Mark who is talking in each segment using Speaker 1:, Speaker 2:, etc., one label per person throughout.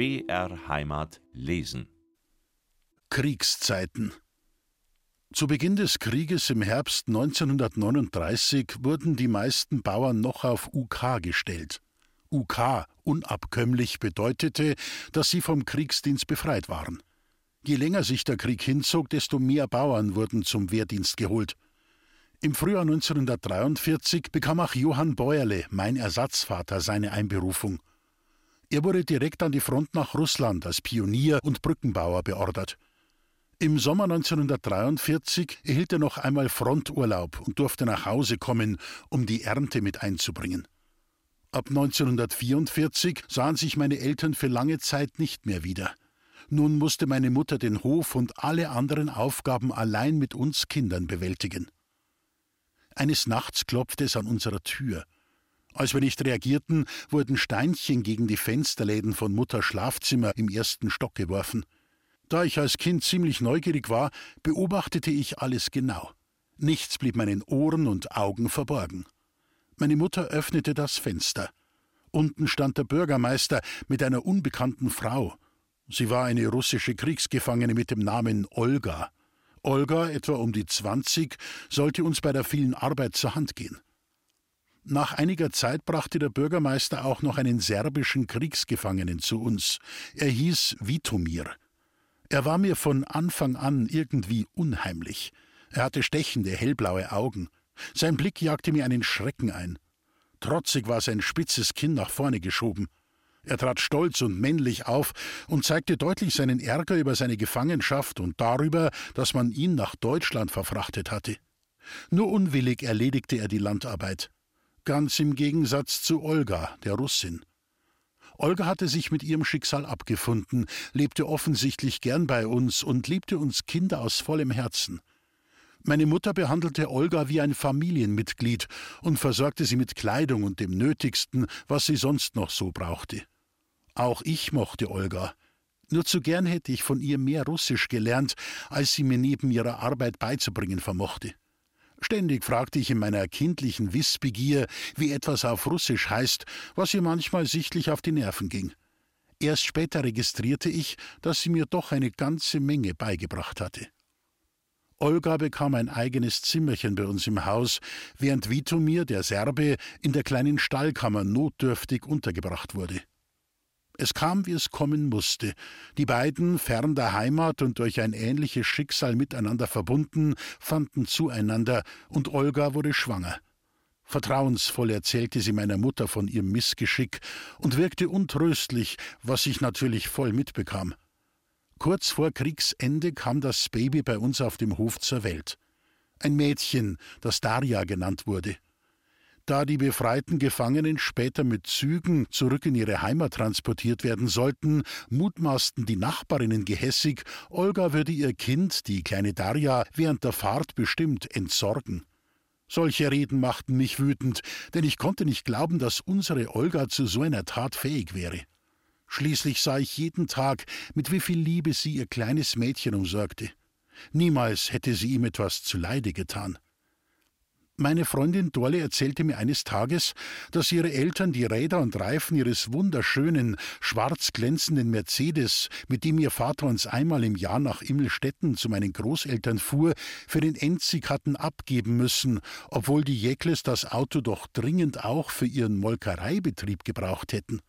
Speaker 1: BR Heimat lesen.
Speaker 2: Kriegszeiten Zu Beginn des Krieges im Herbst 1939 wurden die meisten Bauern noch auf UK gestellt. UK unabkömmlich bedeutete, dass sie vom Kriegsdienst befreit waren. Je länger sich der Krieg hinzog, desto mehr Bauern wurden zum Wehrdienst geholt. Im Frühjahr 1943 bekam auch Johann Bäuerle, mein Ersatzvater, seine Einberufung. Er wurde direkt an die Front nach Russland als Pionier und Brückenbauer beordert. Im Sommer 1943 erhielt er noch einmal Fronturlaub und durfte nach Hause kommen, um die Ernte mit einzubringen. Ab 1944 sahen sich meine Eltern für lange Zeit nicht mehr wieder. Nun musste meine Mutter den Hof und alle anderen Aufgaben allein mit uns Kindern bewältigen. Eines Nachts klopfte es an unserer Tür. Als wir nicht reagierten, wurden Steinchen gegen die Fensterläden von Mutters Schlafzimmer im ersten Stock geworfen. Da ich als Kind ziemlich neugierig war, beobachtete ich alles genau. Nichts blieb meinen Ohren und Augen verborgen. Meine Mutter öffnete das Fenster. Unten stand der Bürgermeister mit einer unbekannten Frau. Sie war eine russische Kriegsgefangene mit dem Namen Olga. Olga, etwa um die 20, sollte uns bei der vielen Arbeit zur Hand gehen. Nach einiger Zeit brachte der Bürgermeister auch noch einen serbischen Kriegsgefangenen zu uns. Er hieß Vitomir. Er war mir von Anfang an irgendwie unheimlich. Er hatte stechende, hellblaue Augen. Sein Blick jagte mir einen Schrecken ein. Trotzig war sein spitzes Kinn nach vorne geschoben. Er trat stolz und männlich auf und zeigte deutlich seinen Ärger über seine Gefangenschaft und darüber, dass man ihn nach Deutschland verfrachtet hatte. Nur unwillig erledigte er die Landarbeit. Ganz im Gegensatz zu Olga, der Russin. Olga hatte sich mit ihrem Schicksal abgefunden, lebte offensichtlich gern bei uns und liebte uns Kinder aus vollem Herzen. Meine Mutter behandelte Olga wie ein Familienmitglied und versorgte sie mit Kleidung und dem Nötigsten, was sie sonst noch so brauchte. Auch ich mochte Olga. Nur zu gern hätte ich von ihr mehr Russisch gelernt, als sie mir neben ihrer Arbeit beizubringen vermochte. Ständig fragte ich in meiner kindlichen Wissbegier, wie etwas auf Russisch heißt, was ihr manchmal sichtlich auf die Nerven ging. Erst später registrierte ich, dass sie mir doch eine ganze Menge beigebracht hatte. Olga bekam ein eigenes Zimmerchen bei uns im Haus, während Vitomir, der Serbe, in der kleinen Stallkammer notdürftig untergebracht wurde. Es kam, wie es kommen musste. Die beiden, fern der Heimat und durch ein ähnliches Schicksal miteinander verbunden, fanden zueinander, und Olga wurde schwanger. Vertrauensvoll erzählte sie meiner Mutter von ihrem Missgeschick und wirkte untröstlich, was ich natürlich voll mitbekam. Kurz vor Kriegsende kam das Baby bei uns auf dem Hof zur Welt. Ein Mädchen, das Daria genannt wurde. Da die befreiten Gefangenen später mit Zügen zurück in ihre Heimat transportiert werden sollten, mutmaßten die Nachbarinnen gehässig, Olga würde ihr Kind, die kleine Darja, während der Fahrt bestimmt entsorgen. Solche Reden machten mich wütend, denn ich konnte nicht glauben, dass unsere Olga zu so einer Tat fähig wäre. Schließlich sah ich jeden Tag, mit wie viel Liebe sie ihr kleines Mädchen umsorgte. Niemals hätte sie ihm etwas zuleide getan. Meine Freundin Dorle erzählte mir eines Tages, dass ihre Eltern die Räder und Reifen ihres wunderschönen, schwarz glänzenden Mercedes, mit dem ihr Vater uns einmal im Jahr nach Immelstetten zu meinen Großeltern fuhr, für den Endsieg hatten abgeben müssen, obwohl die Jäckles das Auto doch dringend auch für ihren Molkereibetrieb gebraucht hätten.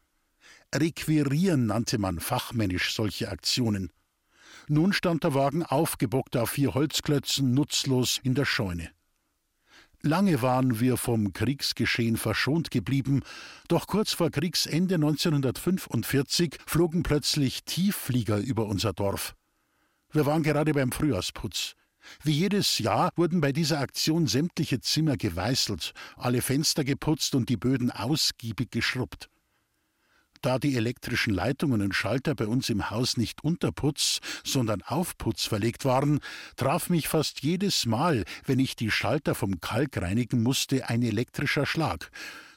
Speaker 2: Requirieren nannte man fachmännisch solche Aktionen. Nun stand der Wagen aufgebockt auf vier Holzklötzen nutzlos in der Scheune. Lange waren wir vom Kriegsgeschehen verschont geblieben, doch kurz vor Kriegsende 1945 flogen plötzlich Tiefflieger über unser Dorf. Wir waren gerade beim Frühjahrsputz. Wie jedes Jahr wurden bei dieser Aktion sämtliche Zimmer geweißelt, alle Fenster geputzt und die Böden ausgiebig geschrubbt. Da die elektrischen Leitungen und Schalter bei uns im Haus nicht unter Putz, sondern auf Putz verlegt waren, traf mich fast jedes Mal, wenn ich die Schalter vom Kalk reinigen musste, ein elektrischer Schlag,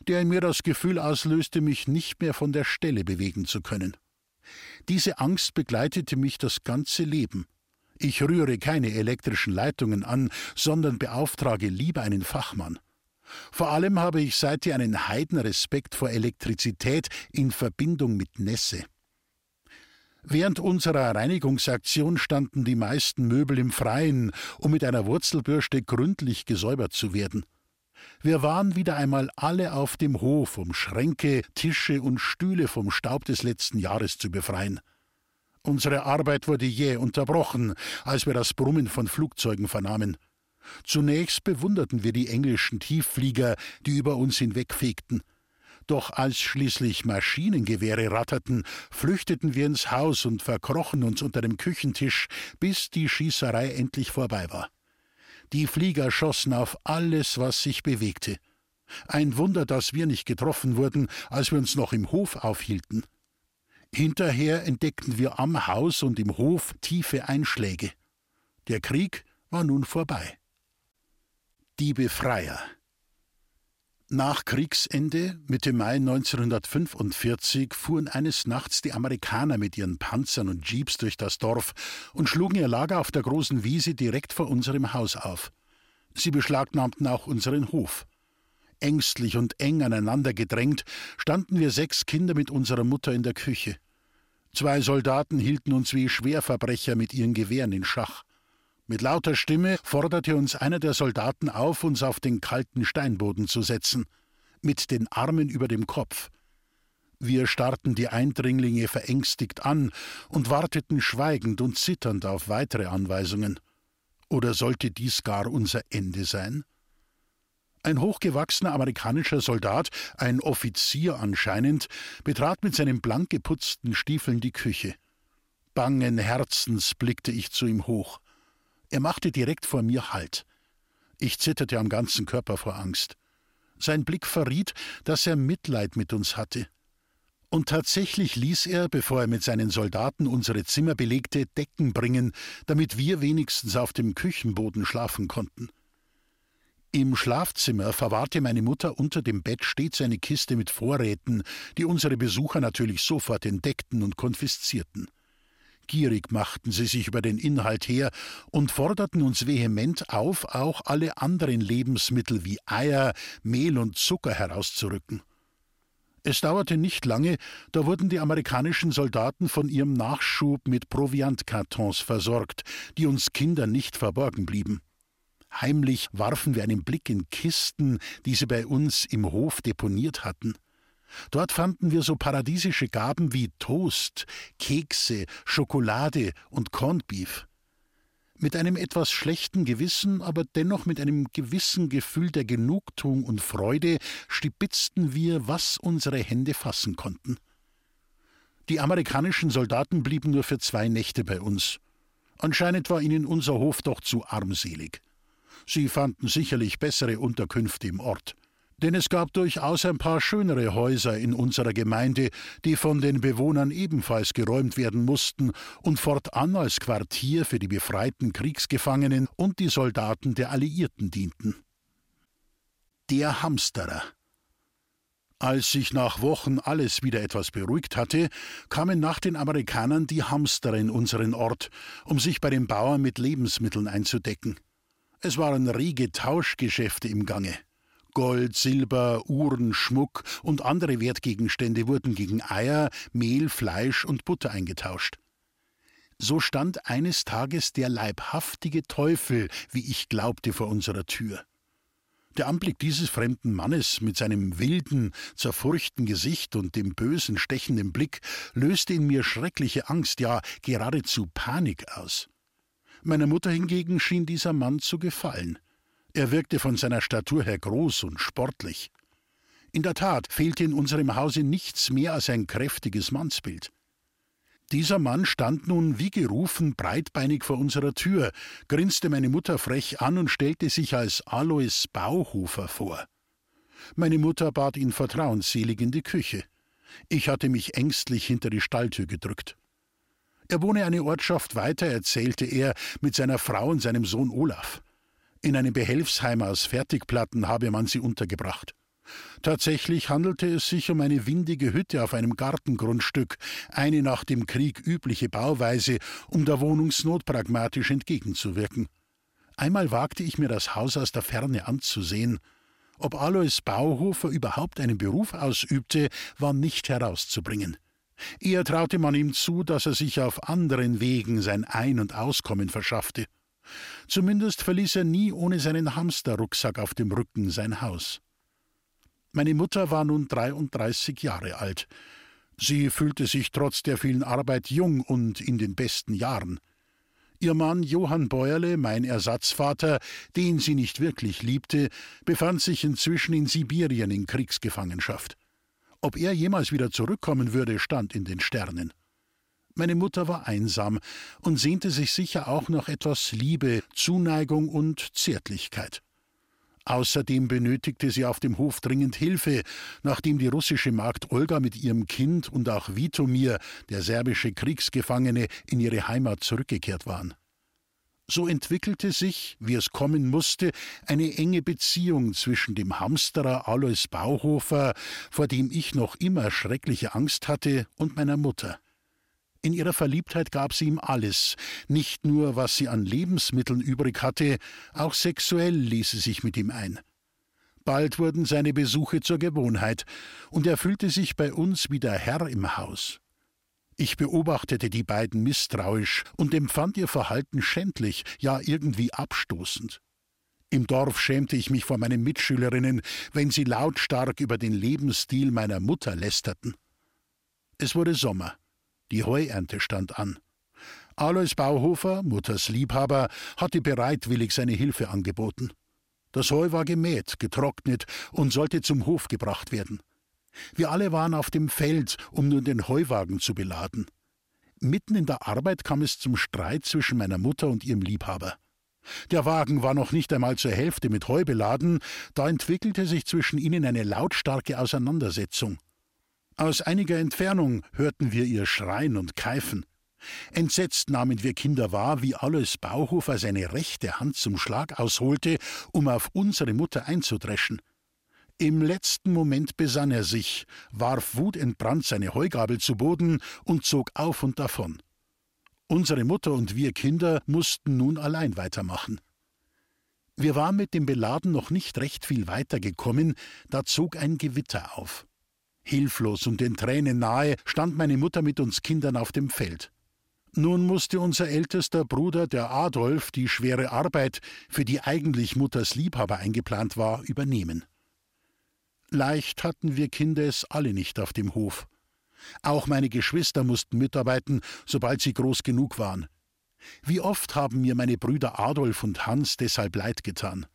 Speaker 2: der in mir das Gefühl auslöste, mich nicht mehr von der Stelle bewegen zu können. Diese Angst begleitete mich das ganze Leben. Ich rühre keine elektrischen Leitungen an, sondern beauftrage lieber einen Fachmann. Vor allem habe ich seither einen Heidenrespekt vor Elektrizität in Verbindung mit Nässe. Während unserer Reinigungsaktion standen die meisten Möbel im Freien, um mit einer Wurzelbürste gründlich gesäubert zu werden. Wir waren wieder einmal alle auf dem Hof, um Schränke, Tische und Stühle vom Staub des letzten Jahres zu befreien. Unsere Arbeit wurde jäh unterbrochen, als wir das Brummen von Flugzeugen vernahmen. Zunächst bewunderten wir die englischen Tiefflieger, die über uns hinwegfegten. Doch als schließlich Maschinengewehre ratterten, flüchteten wir ins Haus und verkrochen uns unter dem Küchentisch, bis die Schießerei endlich vorbei war. Die Flieger schossen auf alles, was sich bewegte. Ein Wunder, dass wir nicht getroffen wurden, als wir uns noch im Hof aufhielten. Hinterher entdeckten wir am Haus und im Hof tiefe Einschläge. Der Krieg war nun vorbei. Die Befreier nach Kriegsende, Mitte Mai 1945, fuhren eines Nachts die Amerikaner mit ihren Panzern und Jeeps durch das Dorf und schlugen ihr Lager auf der großen Wiese direkt vor unserem Haus auf. Sie beschlagnahmten auch unseren Hof. Ängstlich und eng aneinander gedrängt, standen wir sechs Kinder mit unserer Mutter in der Küche. Zwei Soldaten hielten uns wie Schwerverbrecher mit ihren Gewehren in Schach. Mit lauter Stimme forderte uns einer der Soldaten auf, uns auf den kalten Steinboden zu setzen, mit den Armen über dem Kopf. Wir starrten die Eindringlinge verängstigt an und warteten schweigend und zitternd auf weitere Anweisungen. Oder sollte dies gar unser Ende sein? Ein hochgewachsener amerikanischer Soldat, ein Offizier anscheinend, betrat mit seinen blank geputzten Stiefeln die Küche. Bangen Herzens blickte ich zu ihm hoch. Er machte direkt vor mir Halt. Ich zitterte am ganzen Körper vor Angst. Sein Blick verriet, dass er Mitleid mit uns hatte. Und tatsächlich ließ er, bevor er mit seinen Soldaten unsere Zimmer belegte, Decken bringen, damit wir wenigstens auf dem Küchenboden schlafen konnten. Im Schlafzimmer verwahrte meine Mutter unter dem Bett stets eine Kiste mit Vorräten, die unsere Besucher natürlich sofort entdeckten und konfiszierten. Gierig machten sie sich über den Inhalt her und forderten uns vehement auf, auch alle anderen Lebensmittel wie Eier, Mehl und Zucker herauszurücken. Es dauerte nicht lange, da wurden die amerikanischen Soldaten von ihrem Nachschub mit Proviantkartons versorgt, die uns Kindern nicht verborgen blieben. Heimlich warfen wir einen Blick in Kisten, die sie bei uns im Hof deponiert hatten. Dort fanden wir so paradiesische Gaben wie Toast, Kekse, Schokolade und Corned Beef. Mit einem etwas schlechten Gewissen, aber dennoch mit einem gewissen Gefühl der Genugtuung und Freude stibitzten wir, was unsere Hände fassen konnten. Die amerikanischen Soldaten blieben nur für zwei Nächte bei uns. Anscheinend war ihnen unser Hof doch zu armselig. Sie fanden sicherlich bessere Unterkünfte im Ort denn es gab durchaus ein paar schönere Häuser in unserer Gemeinde, die von den Bewohnern ebenfalls geräumt werden mussten und fortan als Quartier für die befreiten Kriegsgefangenen und die Soldaten der Alliierten dienten. Der Hamsterer als sich nach Wochen alles wieder etwas beruhigt hatte, kamen nach den Amerikanern die Hamsterer in unseren Ort, um sich bei den Bauern mit Lebensmitteln einzudecken. Es waren rege Tauschgeschäfte im Gange. Gold, Silber, Uhren, Schmuck und andere Wertgegenstände wurden gegen Eier, Mehl, Fleisch und Butter eingetauscht. So stand eines Tages der leibhaftige Teufel, wie ich glaubte, vor unserer Tür. Der Anblick dieses fremden Mannes mit seinem wilden, zerfurchten Gesicht und dem bösen, stechenden Blick löste in mir schreckliche Angst, ja geradezu Panik aus. Meiner Mutter hingegen schien dieser Mann zu gefallen. Er wirkte von seiner Statur her groß und sportlich. In der Tat fehlte in unserem Hause nichts mehr als ein kräftiges Mannsbild. Dieser Mann stand nun wie gerufen breitbeinig vor unserer Tür, grinste meine Mutter frech an und stellte sich als Alois Bauhofer vor. Meine Mutter bat ihn vertrauensselig in die Küche. Ich hatte mich ängstlich hinter die Stalltür gedrückt. Er wohne eine Ortschaft weiter, erzählte er, mit seiner Frau und seinem Sohn Olaf. In einem Behelfsheim aus Fertigplatten habe man sie untergebracht. Tatsächlich handelte es sich um eine windige Hütte auf einem Gartengrundstück, eine nach dem Krieg übliche Bauweise, um der Wohnungsnot pragmatisch entgegenzuwirken. Einmal wagte ich mir das Haus aus der Ferne anzusehen. Ob Alois Bauhofer überhaupt einen Beruf ausübte, war nicht herauszubringen. Eher traute man ihm zu, dass er sich auf anderen Wegen sein Ein- und Auskommen verschaffte. Zumindest verließ er nie ohne seinen Hamsterrucksack auf dem Rücken sein Haus. Meine Mutter war nun 33 Jahre alt. Sie fühlte sich trotz der vielen Arbeit jung und in den besten Jahren. Ihr Mann Johann Bäuerle, mein Ersatzvater, den sie nicht wirklich liebte, befand sich inzwischen in Sibirien in Kriegsgefangenschaft. Ob er jemals wieder zurückkommen würde, stand in den Sternen. Meine Mutter war einsam und sehnte sich sicher auch nach etwas Liebe, Zuneigung und Zärtlichkeit. Außerdem benötigte sie auf dem Hof dringend Hilfe, nachdem die russische Magd Olga mit ihrem Kind und auch Vitomir, der serbische Kriegsgefangene, in ihre Heimat zurückgekehrt waren. So entwickelte sich, wie es kommen musste, eine enge Beziehung zwischen dem Hamsterer Alois Bauhofer, vor dem ich noch immer schreckliche Angst hatte, und meiner Mutter. In ihrer Verliebtheit gab sie ihm alles, nicht nur, was sie an Lebensmitteln übrig hatte, auch sexuell ließ sie sich mit ihm ein. Bald wurden seine Besuche zur Gewohnheit, und er fühlte sich bei uns wie der Herr im Haus. Ich beobachtete die beiden misstrauisch und empfand ihr Verhalten schändlich, ja irgendwie abstoßend. Im Dorf schämte ich mich vor meinen Mitschülerinnen, wenn sie lautstark über den Lebensstil meiner Mutter lästerten. Es wurde Sommer. Die Heuernte stand an. Alois Bauhofer, Mutters Liebhaber, hatte bereitwillig seine Hilfe angeboten. Das Heu war gemäht, getrocknet und sollte zum Hof gebracht werden. Wir alle waren auf dem Feld, um nun den Heuwagen zu beladen. Mitten in der Arbeit kam es zum Streit zwischen meiner Mutter und ihrem Liebhaber. Der Wagen war noch nicht einmal zur Hälfte mit Heu beladen, da entwickelte sich zwischen ihnen eine lautstarke Auseinandersetzung. Aus einiger Entfernung hörten wir ihr Schreien und Keifen. Entsetzt nahmen wir Kinder wahr, wie Alois Bauhofer seine rechte Hand zum Schlag ausholte, um auf unsere Mutter einzudreschen. Im letzten Moment besann er sich, warf wutentbrannt seine Heugabel zu Boden und zog auf und davon. Unsere Mutter und wir Kinder mussten nun allein weitermachen. Wir waren mit dem Beladen noch nicht recht viel weiter gekommen, da zog ein Gewitter auf. Hilflos und den Tränen nahe stand meine Mutter mit uns Kindern auf dem Feld. Nun musste unser ältester Bruder, der Adolf, die schwere Arbeit, für die eigentlich Mutters Liebhaber eingeplant war, übernehmen. Leicht hatten wir Kinder es alle nicht auf dem Hof. Auch meine Geschwister mussten mitarbeiten, sobald sie groß genug waren. Wie oft haben mir meine Brüder Adolf und Hans deshalb leid getan.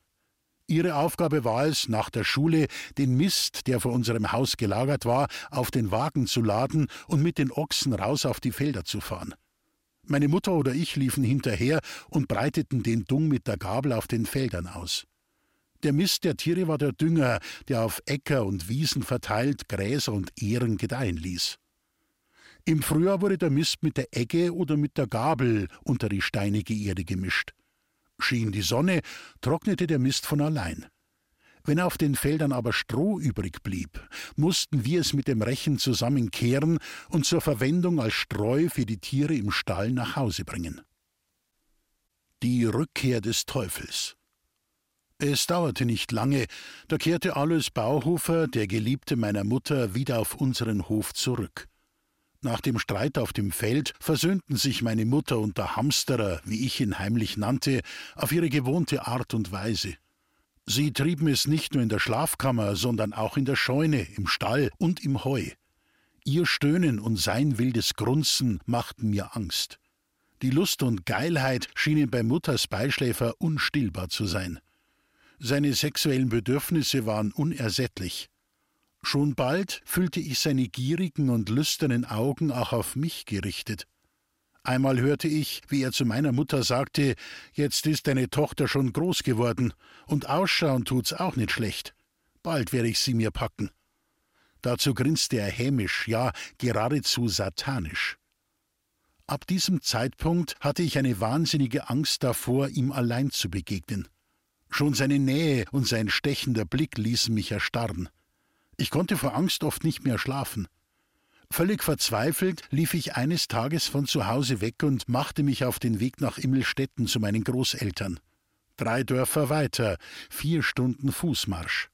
Speaker 2: Ihre Aufgabe war es, nach der Schule den Mist, der vor unserem Haus gelagert war, auf den Wagen zu laden und mit den Ochsen raus auf die Felder zu fahren. Meine Mutter oder ich liefen hinterher und breiteten den Dung mit der Gabel auf den Feldern aus. Der Mist der Tiere war der Dünger, der auf Äcker und Wiesen verteilt Gräser und Ähren gedeihen ließ. Im Frühjahr wurde der Mist mit der Egge oder mit der Gabel unter die steinige Erde gemischt. Schien die Sonne, trocknete der Mist von allein. Wenn auf den Feldern aber Stroh übrig blieb, mussten wir es mit dem Rechen zusammenkehren und zur Verwendung als Streu für die Tiere im Stall nach Hause bringen. Die Rückkehr des Teufels. Es dauerte nicht lange, da kehrte Alois Bauhofer, der Geliebte meiner Mutter, wieder auf unseren Hof zurück. Nach dem Streit auf dem Feld versöhnten sich meine Mutter und der Hamsterer, wie ich ihn heimlich nannte, auf ihre gewohnte Art und Weise. Sie trieben es nicht nur in der Schlafkammer, sondern auch in der Scheune, im Stall und im Heu. Ihr Stöhnen und sein wildes Grunzen machten mir Angst. Die Lust und Geilheit schienen bei Mutters Beischläfer unstillbar zu sein. Seine sexuellen Bedürfnisse waren unersättlich. Schon bald fühlte ich seine gierigen und lüsternen Augen auch auf mich gerichtet. Einmal hörte ich, wie er zu meiner Mutter sagte, jetzt ist deine Tochter schon groß geworden, und ausschauen tut's auch nicht schlecht. Bald werde ich sie mir packen. Dazu grinste er hämisch, ja geradezu satanisch. Ab diesem Zeitpunkt hatte ich eine wahnsinnige Angst davor, ihm allein zu begegnen. Schon seine Nähe und sein stechender Blick ließen mich erstarren. Ich konnte vor Angst oft nicht mehr schlafen. Völlig verzweifelt lief ich eines Tages von zu Hause weg und machte mich auf den Weg nach Immelstetten zu meinen Großeltern. Drei Dörfer weiter, vier Stunden Fußmarsch.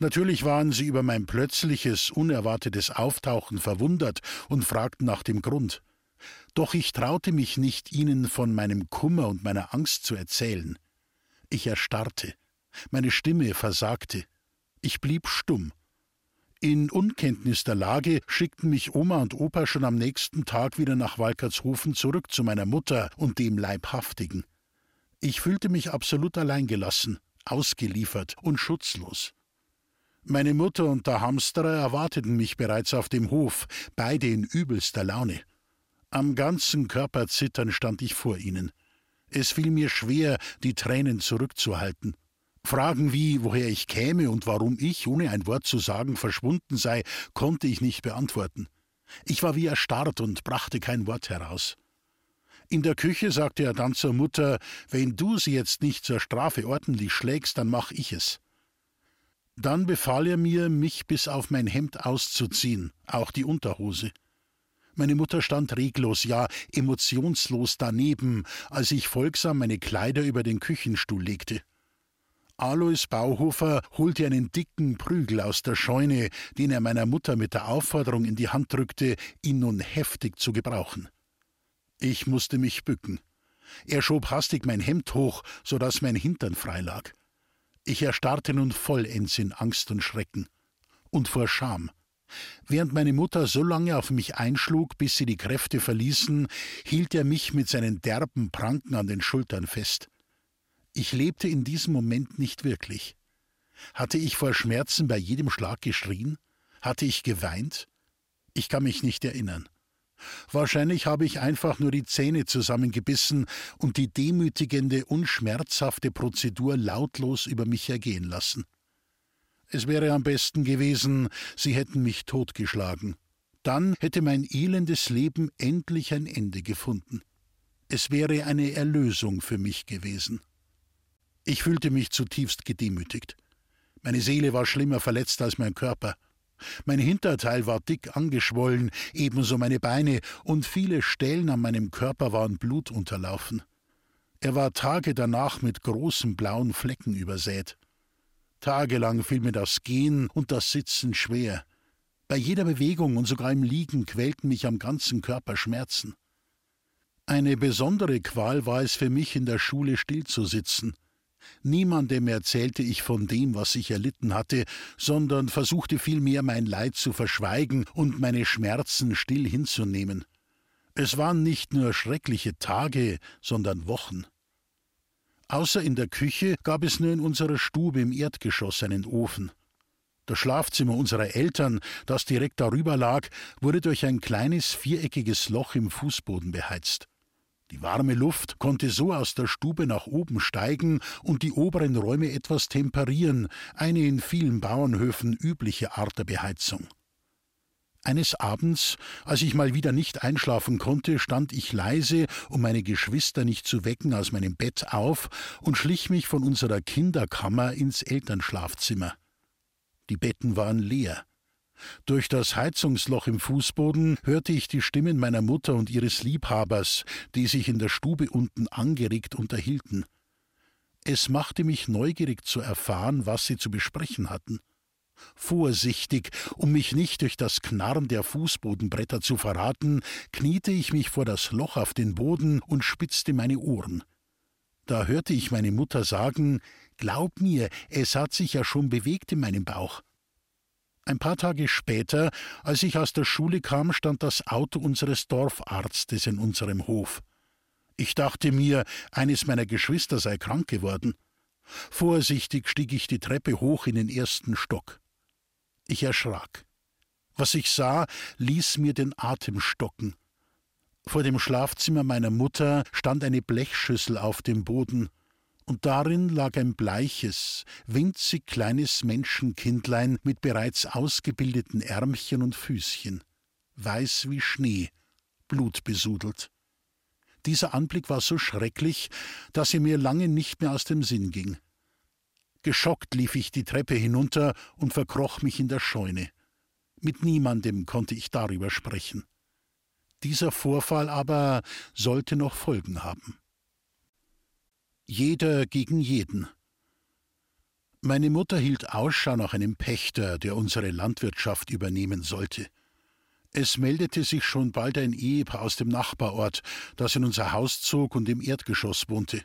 Speaker 2: Natürlich waren sie über mein plötzliches, unerwartetes Auftauchen verwundert und fragten nach dem Grund. Doch ich traute mich nicht, ihnen von meinem Kummer und meiner Angst zu erzählen. Ich erstarrte, meine Stimme versagte, ich blieb stumm. In Unkenntnis der Lage schickten mich Oma und Opa schon am nächsten Tag wieder nach Walkertshofen zurück zu meiner Mutter und dem Leibhaftigen. Ich fühlte mich absolut alleingelassen, ausgeliefert und schutzlos. Meine Mutter und der Hamsterer erwarteten mich bereits auf dem Hof, beide in übelster Laune. Am ganzen Körper zittern stand ich vor ihnen. Es fiel mir schwer, die Tränen zurückzuhalten. Fragen wie, woher ich käme und warum ich, ohne ein Wort zu sagen, verschwunden sei, konnte ich nicht beantworten. Ich war wie erstarrt und brachte kein Wort heraus. In der Küche sagte er dann zur Mutter, wenn du sie jetzt nicht zur Strafe ordentlich schlägst, dann mach ich es. Dann befahl er mir, mich bis auf mein Hemd auszuziehen, auch die Unterhose. Meine Mutter stand reglos, ja emotionslos daneben, als ich folgsam meine Kleider über den Küchenstuhl legte. Alois Bauhofer holte einen dicken Prügel aus der Scheune, den er meiner Mutter mit der Aufforderung in die Hand drückte, ihn nun heftig zu gebrauchen. Ich musste mich bücken. Er schob hastig mein Hemd hoch, so dass mein Hintern frei lag. Ich erstarrte nun vollends in Angst und Schrecken und vor Scham. Während meine Mutter so lange auf mich einschlug, bis sie die Kräfte verließen, hielt er mich mit seinen derben Pranken an den Schultern fest. Ich lebte in diesem Moment nicht wirklich. Hatte ich vor Schmerzen bei jedem Schlag geschrien? Hatte ich geweint? Ich kann mich nicht erinnern. Wahrscheinlich habe ich einfach nur die Zähne zusammengebissen und die demütigende, unschmerzhafte Prozedur lautlos über mich ergehen lassen. Es wäre am besten gewesen, sie hätten mich totgeschlagen. Dann hätte mein elendes Leben endlich ein Ende gefunden. Es wäre eine Erlösung für mich gewesen. Ich fühlte mich zutiefst gedemütigt. Meine Seele war schlimmer verletzt als mein Körper. Mein Hinterteil war dick angeschwollen, ebenso meine Beine, und viele Stellen an meinem Körper waren blutunterlaufen. Er war Tage danach mit großen blauen Flecken übersät. Tagelang fiel mir das Gehen und das Sitzen schwer. Bei jeder Bewegung und sogar im Liegen quälten mich am ganzen Körper Schmerzen. Eine besondere Qual war es für mich, in der Schule stillzusitzen. Niemandem erzählte ich von dem, was ich erlitten hatte, sondern versuchte vielmehr mein Leid zu verschweigen und meine Schmerzen still hinzunehmen. Es waren nicht nur schreckliche Tage, sondern Wochen. Außer in der Küche gab es nur in unserer Stube im Erdgeschoss einen Ofen. Das Schlafzimmer unserer Eltern, das direkt darüber lag, wurde durch ein kleines viereckiges Loch im Fußboden beheizt. Die warme Luft konnte so aus der Stube nach oben steigen und die oberen Räume etwas temperieren, eine in vielen Bauernhöfen übliche Art der Beheizung. Eines Abends, als ich mal wieder nicht einschlafen konnte, stand ich leise, um meine Geschwister nicht zu wecken, aus meinem Bett auf und schlich mich von unserer Kinderkammer ins Elternschlafzimmer. Die Betten waren leer. Durch das Heizungsloch im Fußboden hörte ich die Stimmen meiner Mutter und ihres Liebhabers, die sich in der Stube unten angeregt unterhielten. Es machte mich neugierig zu erfahren, was sie zu besprechen hatten. Vorsichtig, um mich nicht durch das Knarren der Fußbodenbretter zu verraten, kniete ich mich vor das Loch auf den Boden und spitzte meine Ohren. Da hörte ich meine Mutter sagen Glaub mir, es hat sich ja schon bewegt in meinem Bauch. Ein paar Tage später, als ich aus der Schule kam, stand das Auto unseres Dorfarztes in unserem Hof. Ich dachte mir, eines meiner Geschwister sei krank geworden. Vorsichtig stieg ich die Treppe hoch in den ersten Stock. Ich erschrak. Was ich sah, ließ mir den Atem stocken. Vor dem Schlafzimmer meiner Mutter stand eine Blechschüssel auf dem Boden, und darin lag ein bleiches, winzig kleines Menschenkindlein mit bereits ausgebildeten Ärmchen und Füßchen, weiß wie Schnee, blutbesudelt. Dieser Anblick war so schrecklich, dass er mir lange nicht mehr aus dem Sinn ging. Geschockt lief ich die Treppe hinunter und verkroch mich in der Scheune. Mit niemandem konnte ich darüber sprechen. Dieser Vorfall aber sollte noch Folgen haben. Jeder gegen jeden. Meine Mutter hielt Ausschau nach einem Pächter, der unsere Landwirtschaft übernehmen sollte. Es meldete sich schon bald ein Ehepaar aus dem Nachbarort, das in unser Haus zog und im Erdgeschoss wohnte.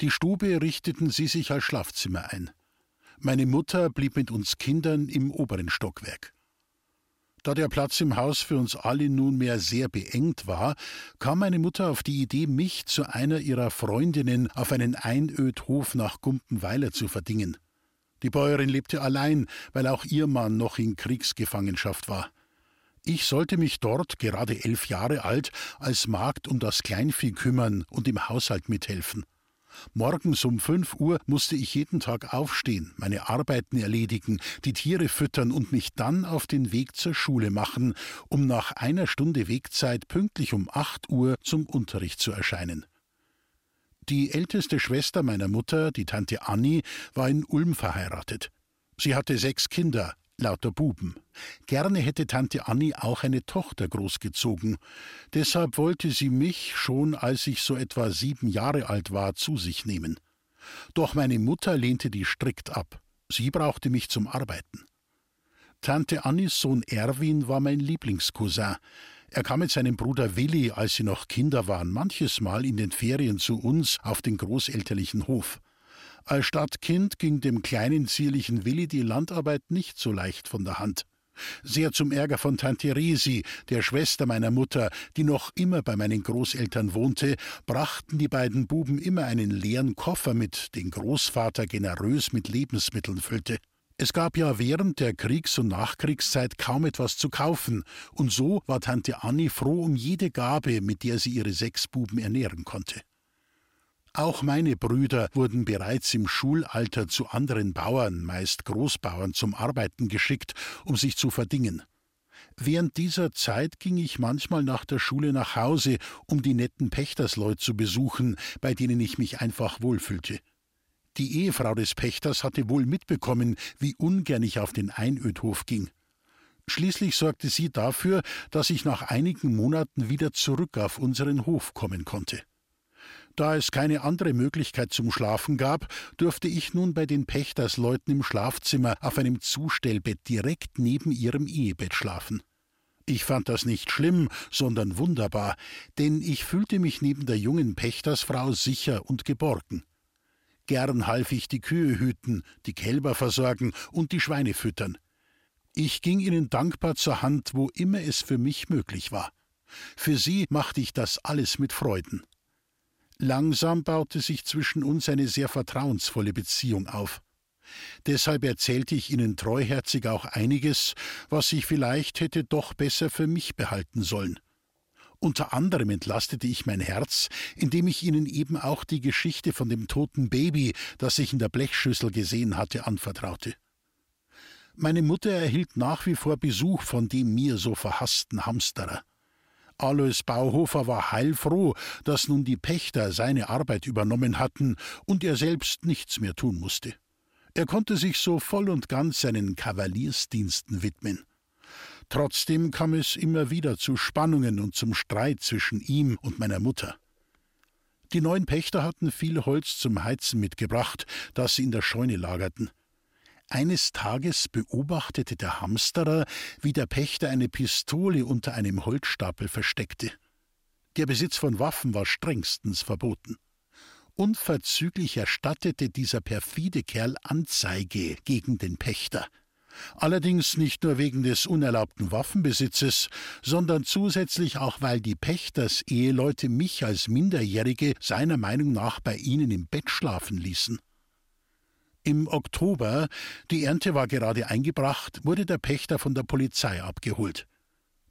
Speaker 2: Die Stube richteten sie sich als Schlafzimmer ein. Meine Mutter blieb mit uns Kindern im oberen Stockwerk. Da der Platz im Haus für uns alle nunmehr sehr beengt war, kam meine Mutter auf die Idee, mich zu einer ihrer Freundinnen auf einen Einödhof nach Gumpenweiler zu verdingen. Die Bäuerin lebte allein, weil auch ihr Mann noch in Kriegsgefangenschaft war. Ich sollte mich dort, gerade elf Jahre alt, als Magd um das Kleinvieh kümmern und im Haushalt mithelfen. Morgens um fünf Uhr musste ich jeden Tag aufstehen, meine Arbeiten erledigen, die Tiere füttern und mich dann auf den Weg zur Schule machen, um nach einer Stunde Wegzeit pünktlich um acht Uhr zum Unterricht zu erscheinen. Die älteste Schwester meiner Mutter, die Tante Annie, war in Ulm verheiratet. Sie hatte sechs Kinder, lauter Buben. Gerne hätte Tante Annie auch eine Tochter großgezogen. Deshalb wollte sie mich, schon als ich so etwa sieben Jahre alt war, zu sich nehmen. Doch meine Mutter lehnte die strikt ab. Sie brauchte mich zum Arbeiten. Tante Annis Sohn Erwin war mein Lieblingscousin. Er kam mit seinem Bruder Willi, als sie noch Kinder waren, manches Mal in den Ferien zu uns auf den großelterlichen Hof. Als Stadtkind ging dem kleinen, zierlichen Willi die Landarbeit nicht so leicht von der Hand. Sehr zum Ärger von Tante Resi, der Schwester meiner Mutter, die noch immer bei meinen Großeltern wohnte, brachten die beiden Buben immer einen leeren Koffer mit, den Großvater generös mit Lebensmitteln füllte. Es gab ja während der Kriegs- und Nachkriegszeit kaum etwas zu kaufen, und so war Tante Annie froh um jede Gabe, mit der sie ihre sechs Buben ernähren konnte. Auch meine Brüder wurden bereits im Schulalter zu anderen Bauern, meist Großbauern, zum Arbeiten geschickt, um sich zu verdingen. Während dieser Zeit ging ich manchmal nach der Schule nach Hause, um die netten Pächtersleute zu besuchen, bei denen ich mich einfach wohlfühlte. Die Ehefrau des Pächters hatte wohl mitbekommen, wie ungern ich auf den Einödhof ging. Schließlich sorgte sie dafür, dass ich nach einigen Monaten wieder zurück auf unseren Hof kommen konnte. Da es keine andere Möglichkeit zum Schlafen gab, durfte ich nun bei den Pächtersleuten im Schlafzimmer auf einem Zustellbett direkt neben ihrem Ehebett schlafen. Ich fand das nicht schlimm, sondern wunderbar, denn ich fühlte mich neben der jungen Pächtersfrau sicher und geborgen. Gern half ich die Kühe hüten, die Kälber versorgen und die Schweine füttern. Ich ging ihnen dankbar zur Hand, wo immer es für mich möglich war. Für sie machte ich das alles mit Freuden. Langsam baute sich zwischen uns eine sehr vertrauensvolle Beziehung auf. Deshalb erzählte ich ihnen treuherzig auch einiges, was ich vielleicht hätte doch besser für mich behalten sollen. Unter anderem entlastete ich mein Herz, indem ich ihnen eben auch die Geschichte von dem toten Baby, das ich in der Blechschüssel gesehen hatte, anvertraute. Meine Mutter erhielt nach wie vor Besuch von dem mir so verhassten Hamsterer. Alois Bauhofer war heilfroh, dass nun die Pächter seine Arbeit übernommen hatten und er selbst nichts mehr tun musste. Er konnte sich so voll und ganz seinen Kavaliersdiensten widmen. Trotzdem kam es immer wieder zu Spannungen und zum Streit zwischen ihm und meiner Mutter. Die neuen Pächter hatten viel Holz zum Heizen mitgebracht, das sie in der Scheune lagerten. Eines Tages beobachtete der Hamsterer, wie der Pächter eine Pistole unter einem Holzstapel versteckte. Der Besitz von Waffen war strengstens verboten. Unverzüglich erstattete dieser perfide Kerl Anzeige gegen den Pächter. Allerdings nicht nur wegen des unerlaubten Waffenbesitzes, sondern zusätzlich auch, weil die Pächters Eheleute mich als Minderjährige seiner Meinung nach bei ihnen im Bett schlafen ließen. Im Oktober, die Ernte war gerade eingebracht, wurde der Pächter von der Polizei abgeholt.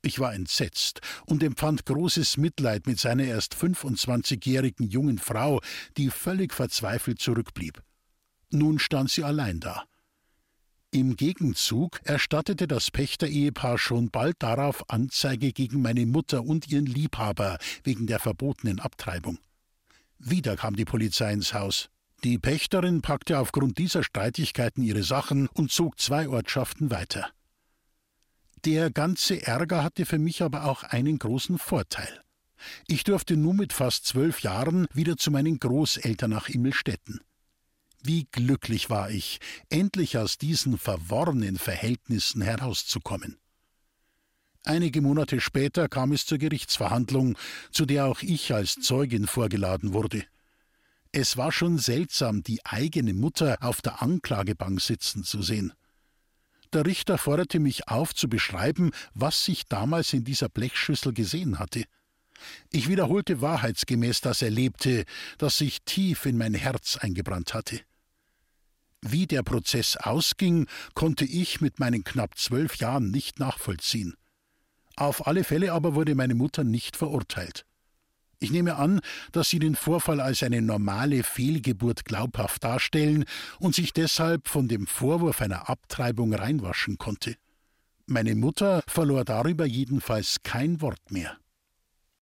Speaker 2: Ich war entsetzt und empfand großes Mitleid mit seiner erst 25-jährigen jungen Frau, die völlig verzweifelt zurückblieb. Nun stand sie allein da. Im Gegenzug erstattete das Pächter-Ehepaar schon bald darauf Anzeige gegen meine Mutter und ihren Liebhaber wegen der verbotenen Abtreibung. Wieder kam die Polizei ins Haus. Die Pächterin packte aufgrund dieser Streitigkeiten ihre Sachen und zog zwei Ortschaften weiter. Der ganze Ärger hatte für mich aber auch einen großen Vorteil. Ich durfte nun mit fast zwölf Jahren wieder zu meinen Großeltern nach Immelstetten. Wie glücklich war ich, endlich aus diesen verworrenen Verhältnissen herauszukommen. Einige Monate später kam es zur Gerichtsverhandlung, zu der auch ich als Zeugin vorgeladen wurde. Es war schon seltsam, die eigene Mutter auf der Anklagebank sitzen zu sehen. Der Richter forderte mich auf, zu beschreiben, was ich damals in dieser Blechschüssel gesehen hatte. Ich wiederholte wahrheitsgemäß das Erlebte, das sich tief in mein Herz eingebrannt hatte. Wie der Prozess ausging, konnte ich mit meinen knapp zwölf Jahren nicht nachvollziehen. Auf alle Fälle aber wurde meine Mutter nicht verurteilt. Ich nehme an, dass Sie den Vorfall als eine normale Fehlgeburt glaubhaft darstellen und sich deshalb von dem Vorwurf einer Abtreibung reinwaschen konnte. Meine Mutter verlor darüber jedenfalls kein Wort mehr.